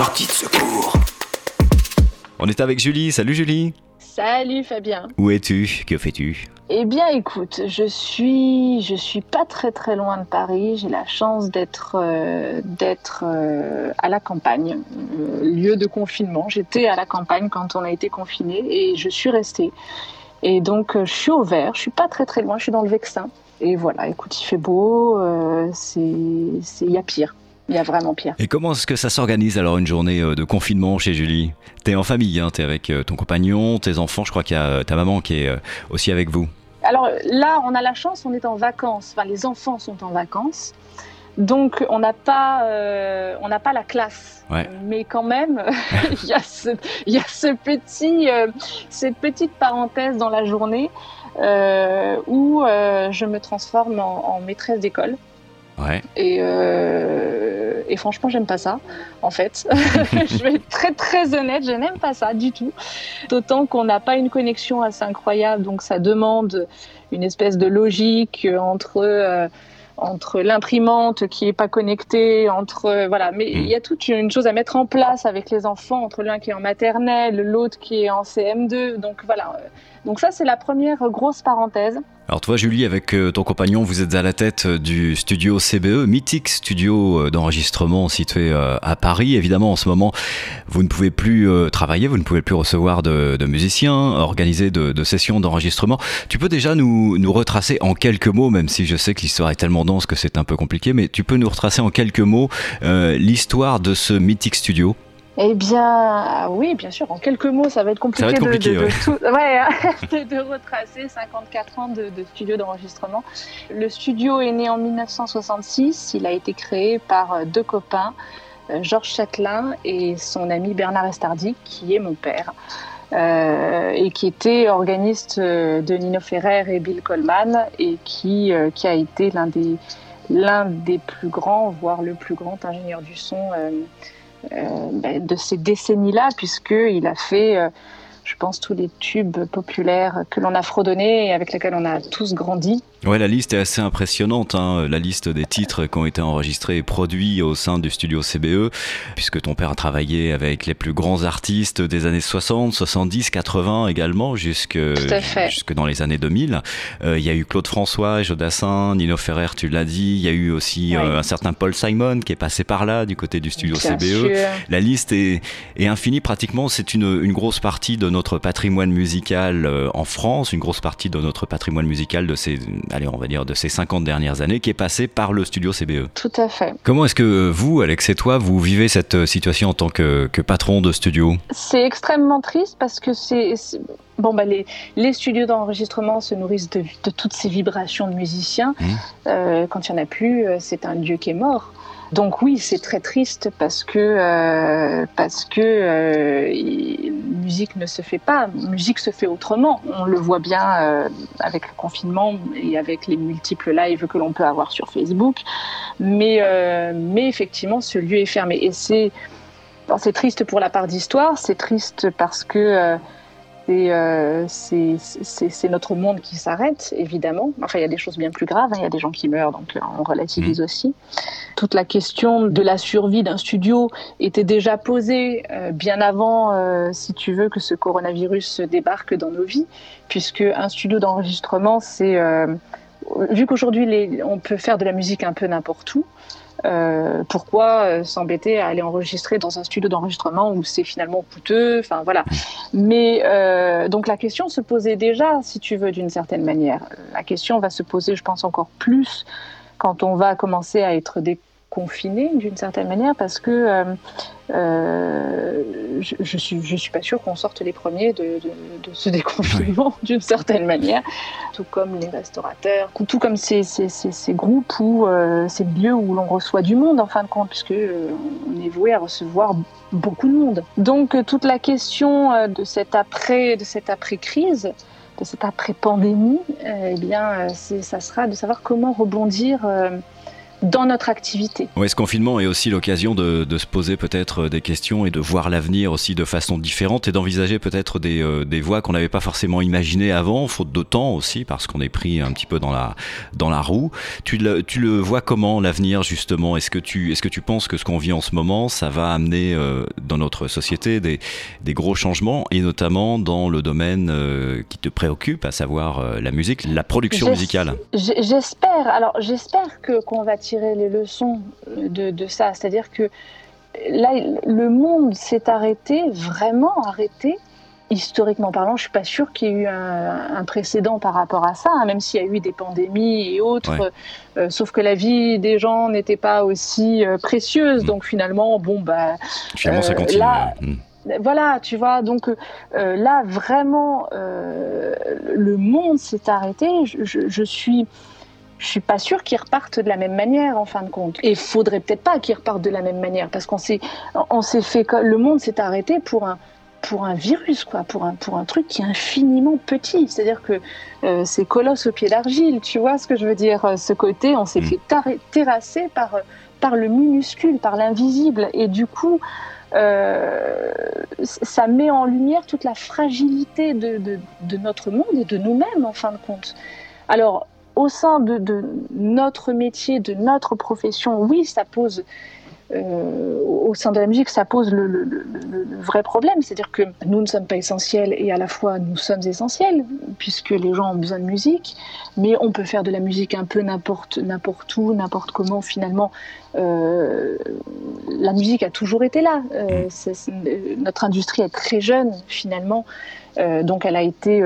Sortie de secours. On est avec Julie. Salut Julie. Salut Fabien. Où es-tu? Que fais-tu? Eh bien écoute, je suis je suis pas très très loin de Paris. J'ai la chance d'être euh, d'être euh, à la campagne, euh, lieu de confinement. J'étais à la campagne quand on a été confiné et je suis restée. Et donc je suis au vert. Je suis pas très très loin. Je suis dans le Vexin. Et voilà, écoute, il fait beau. c'est c'est il y a pire. Il y a vraiment pire. Et comment est-ce que ça s'organise alors une journée de confinement chez Julie? T'es en famille, hein, t'es avec ton compagnon, tes enfants, je crois qu'il y a ta maman qui est aussi avec vous. Alors là, on a la chance, on est en vacances, enfin les enfants sont en vacances. Donc on n'a pas, euh, on n'a pas la classe, mais quand même, il y, a ce, y a ce petit, euh, cette petite parenthèse dans la journée euh, où je me transforme en, en maîtresse d'école. Ouais. Et, et franchement, j'aime pas ça, en fait. je vais être très très honnête, je n'aime pas ça du tout. D'autant qu'on n'a pas une connexion assez incroyable, donc ça demande une espèce de logique entre euh, entre l'imprimante qui est pas connectée, entre euh, voilà, mais il y a toute une chose à mettre en place avec les enfants, entre l'un qui est en maternelle, l'autre qui est en CM2, donc voilà. Donc ça c'est la première grosse parenthèse. Alors toi Julie, avec euh, ton compagnon, vous êtes à la tête euh, du studio CBE, mythique studio euh, d'enregistrement situé à Paris. Évidemment, en ce moment, vous ne pouvez plus travailler, vous ne pouvez plus recevoir de, musiciens, organiser de, sessions d'enregistrement. Tu peux déjà nous, nous retracer en quelques mots, même si je sais que l'histoire est tellement dense que c'est un peu compliqué, mais tu peux nous retracer en quelques mots l'histoire de ce mythique studio? Eh bien, oui, bien sûr. En quelques mots, ça va être compliqué, de, retracer 54 ans de, studio d'enregistrement. Le studio est né en 1966. Il a été créé par euh, deux copains, euh, Georges Châtelain et son ami Bernard Estardi, qui est mon père. Euh, et qui était organiste de Nino Ferrer et Bill Coleman et qui, qui a été l'un des, l'un des plus grands, voire le plus grand ingénieur du son euh, de ces décennies-là, puisqu'il a fait euh, je pense, tous les tubes populaires que l'on a fredonnés et avec lesquels on a tous grandi. Ouais, la liste est assez impressionnante, hein. la liste des titres qui ont été enregistrés et produits au sein du studio CBE, puisque ton père a travaillé avec les plus grands artistes des années 60, 70, 80 également, jusque, jusque dans les années 2000. Euh, il y a eu Claude François, Jodassin, Nino Ferrer, tu l'as dit. Il y a eu aussi euh, un certain Paul Simon qui est passé par là, du côté du studio CBE. La liste est, est infinie, pratiquement. C'est une, une grosse partie de notre patrimoine musical euh, en France, une grosse partie de notre patrimoine musical de ces, allez, on va dire, de ces 50 dernières années, qui est passé par le studio CBE. Tout à fait. Comment est-ce que vous, Alex et toi, vous vivez cette euh, situation en tant que, patron de studio? C'est extrêmement triste parce que c'est bon, bah, les, les studios d'enregistrement se nourrissent de, toutes ces vibrations de musiciens. Mmh. Euh, quand il n'y en a plus, c'est un lieu qui est mort. Donc oui, c'est très triste parce que euh, parce que euh, musique ne se fait pas, musique se fait autrement. On le voit bien euh, avec le confinement et avec les multiples lives que l'on peut avoir sur Facebook. Mais euh, mais effectivement, ce lieu est fermé et c'est c'est triste pour la part d'histoire, c'est triste parce que euh, c'est notre monde qui s'arrête, évidemment. Enfin, il y a des choses bien plus graves, hein. il y a des gens qui meurent, donc euh, on relativise mmh. aussi. Toute la question de la survie d'un studio était déjà posée euh, bien avant, si tu veux, que ce coronavirus débarque dans nos vies, puisque un studio d'enregistrement, c'est... vu qu'aujourd'hui, on peut faire de la musique un peu n'importe où, euh, pourquoi euh, s'embêter à aller enregistrer dans un studio d'enregistrement où c'est finalement coûteux? Enfin voilà. Mais euh, donc la question se posait déjà, si tu veux, d'une certaine manière. La question va se poser, je pense, encore plus quand on va commencer à être des confiné d'une certaine manière parce que euh, euh, je, je, suis je suis pas sûre qu'on sorte les premiers de, de, ce déconfinement d'une certaine manière. Tout comme les restaurateurs tout comme ces, ces, ces, groupes ou euh, ces lieux où l'on reçoit du monde en fin de compte puisque on est voué à recevoir beaucoup de monde. Donc toute la question de cette après de cette après crise de cette après pandémie eh bien ça sera de savoir comment rebondir dans notre activité. Oui, ce confinement est aussi l'occasion de, se poser peut-être des questions et de voir l'avenir aussi de façon différente et d'envisager peut-être des, euh, des voies qu'on n'avait pas forcément imaginées avant, faute de temps aussi, parce qu'on est pris un petit peu dans la, dans la roue. Tu le, tu le vois comment l'avenir justement? Est-ce que, tu, est-ce que tu penses que ce qu'on vit en ce moment, ça va amener euh, dans notre société des, des gros changements et notamment dans le domaine euh, qui te préoccupe, à savoir la musique, la production musicale? J'espère. Alors j'espère que qu'on va tirer les leçons de, de ça. C'est-à-dire que là, le monde s'est arrêté, vraiment arrêté. Historiquement parlant, je suis pas sûre qu'il y ait eu un, précédent par rapport à ça, hein, même s'il y a eu des pandémies et autres. Euh, sauf que la vie des gens n'était pas aussi euh, précieuse, mm. donc finalement, bon bah. Finalement, ça euh, continue. Là, mm. Voilà, tu vois, donc là vraiment, le monde s'est arrêté. Je, je suis je suis pas sûre qu'ils repartent de la même manière en fin de compte. Et il faudrait peut-être pas qu'ils repartent de la même manière parce qu'on s'est, on s'est fait, le monde s'est arrêté pour un, pour un virus, quoi, pour un, pour un truc qui est infiniment petit. C'est-à-dire que euh, c'est colosse au pied d'argile, tu vois ce que je veux dire euh, Ce côté, on s'est mm. fait terrasser par, par le minuscule, par l'invisible. Et du coup, euh, ça met en lumière toute la fragilité de, de, de notre monde et de nous-mêmes, en fin de compte. Alors, au sein de, notre métier, de notre profession, oui, ça pose, euh, au sein de la musique, ça pose le, vrai problème. C'est-à-dire que nous ne sommes pas essentiels et à la fois nous sommes essentiels, puisque les gens ont besoin de musique, mais on peut faire de la musique un peu n'importe, n'importe où, n'importe comment. Finalement, euh, la musique a toujours été là. Euh, notre industrie est très jeune, finalement. donc elle a été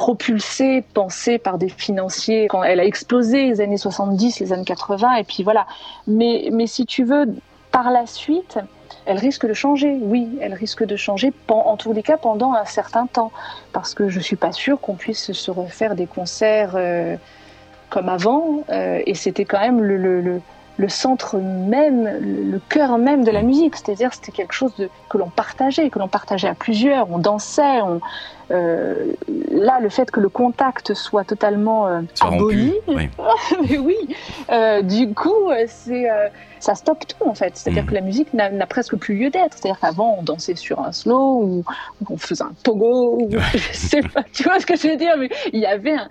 propulsée, pensée par des financiers quand elle a explosé les années 70, les années 80, et puis voilà. Mais, mais si tu veux, par la suite, elle risque de changer, oui, elle risque de changer, en tous les cas pendant un certain temps, parce que je suis pas sûre qu'on puisse se refaire des concerts euh, comme avant, euh, et c'était quand même le, le centre même, le cœur même de la musique. C'est-à-dire, c'était quelque chose de, que l'on partageait, que l'on partageait à plusieurs. On dansait. On, euh, là, le fait que le contact soit totalement euh, aboli, oui. mais oui, euh, du coup, c'est ça stoppe tout en fait. C'est-à-dire mm. que la musique n'a presque plus lieu d'être. C'est-à-dire qu'avant, on dansait sur un slow ou, on faisait un pogo. Ou, je sais pas, tu vois ce que je veux dire Mais il y avait un,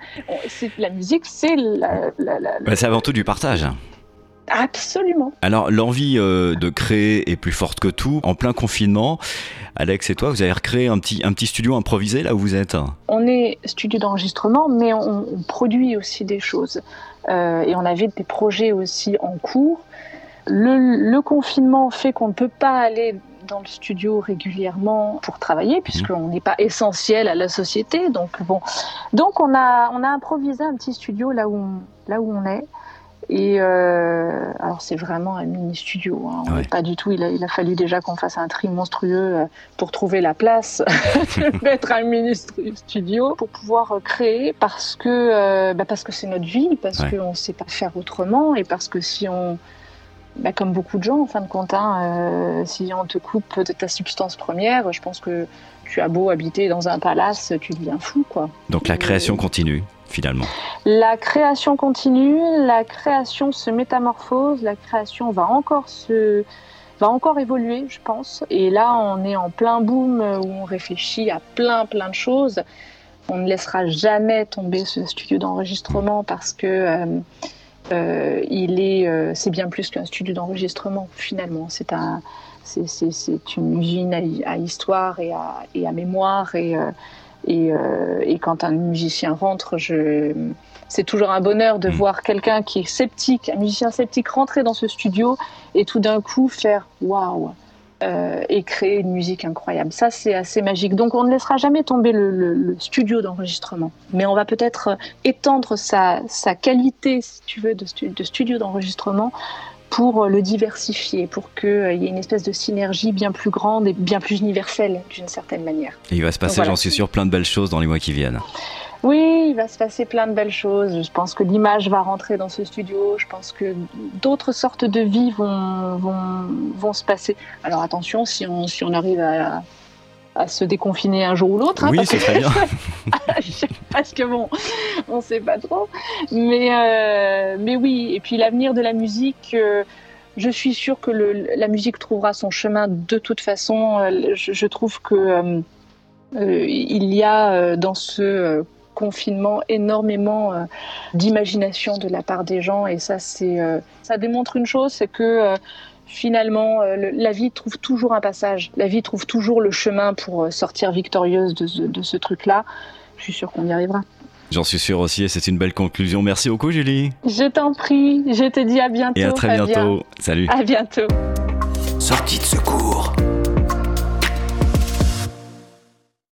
la musique, c'est la, bah, c'est avant tout du partage. Absolument. Alors l'envie euh, de créer est plus forte que tout. En plein confinement, Alex et toi, vous avez recréé un petit, un petit studio improvisé là où vous êtes? On est studio d'enregistrement, mais on, produit aussi des choses. Euh, et on avait des projets aussi en cours. Le, confinement fait qu'on ne peut pas aller dans le studio régulièrement pour travailler mmh. puisqu'on n'est pas essentiel à la société. Donc bon, donc on a on a improvisé un petit studio là où là où on est. Et euh, alors c'est vraiment un mini studio, hein. pas du tout. Il a, il a fallu déjà qu'on fasse un tri monstrueux euh, pour trouver la place de mettre un mini studio pour pouvoir euh, créer, parce que euh, bah parce que c'est notre vie, parce qu'on ne sait pas faire autrement, et parce que si on bah, comme beaucoup de gens, en fin de compte, hein, euh, si on te coupe de ta substance première, je pense que tu as beau habiter dans un palace, tu deviens fou, quoi. Donc la création continue La création continue, la création se métamorphose, la création va encore se va encore évoluer, je pense. Et là, on est en plein boom où on réfléchit à plein plein de choses. On ne laissera jamais tomber ce studio d'enregistrement parce que euh, euh, il est, euh, c'est bien plus qu'un studio d'enregistrement finalement. C'est un, c'est une usine à, histoire et à, et à mémoire et euh, et, quand un musicien rentre, je... c'est toujours un bonheur de mm. voir quelqu'un qui est sceptique, un musicien sceptique rentrer dans ce studio et tout d'un coup faire waouh euh, et créer une musique incroyable. Ça, c'est assez magique. Donc, on ne laissera jamais tomber le, studio d'enregistrement, mais on va peut-être étendre sa, qualité, si tu veux, de, de studio d'enregistrement pour le diversifier, pour qu'il y ait une espèce de synergie bien plus grande et bien plus universelle d'une certaine manière. il va se passer, j'en suis sûr, plein de belles choses dans les mois qui viennent. Oui, il va se passer plein de belles choses. Je pense que l'image va rentrer dans ce studio. Je pense que d'autres sortes de vies vont, vont, vont se passer. Alors attention, si on, si on arrive à, à se déconfiner un jour ou l'autre. Hein, oui, c'est très bien. parce que bon, on ne sait pas trop. Mais, euh, mais oui, et puis l'avenir de la musique, euh, je suis sûre que le, la musique trouvera son chemin de toute façon. Euh, je, je trouve que il y a dans ce confinement énormément d'imagination de la part des gens et ça c'est ça démontre une chose c'est que finalement, euh, la vie trouve toujours un passage. La vie trouve toujours le chemin pour euh, sortir victorieuse de ce, de ce truc-là. Je suis sûre qu'on y arrivera. J'en suis sûr aussi, et c'est une belle conclusion. Merci beaucoup, Julie. Je t'en prie, je te dis à bientôt. Et à très bientôt. Salut. À bientôt. Sortie de secours.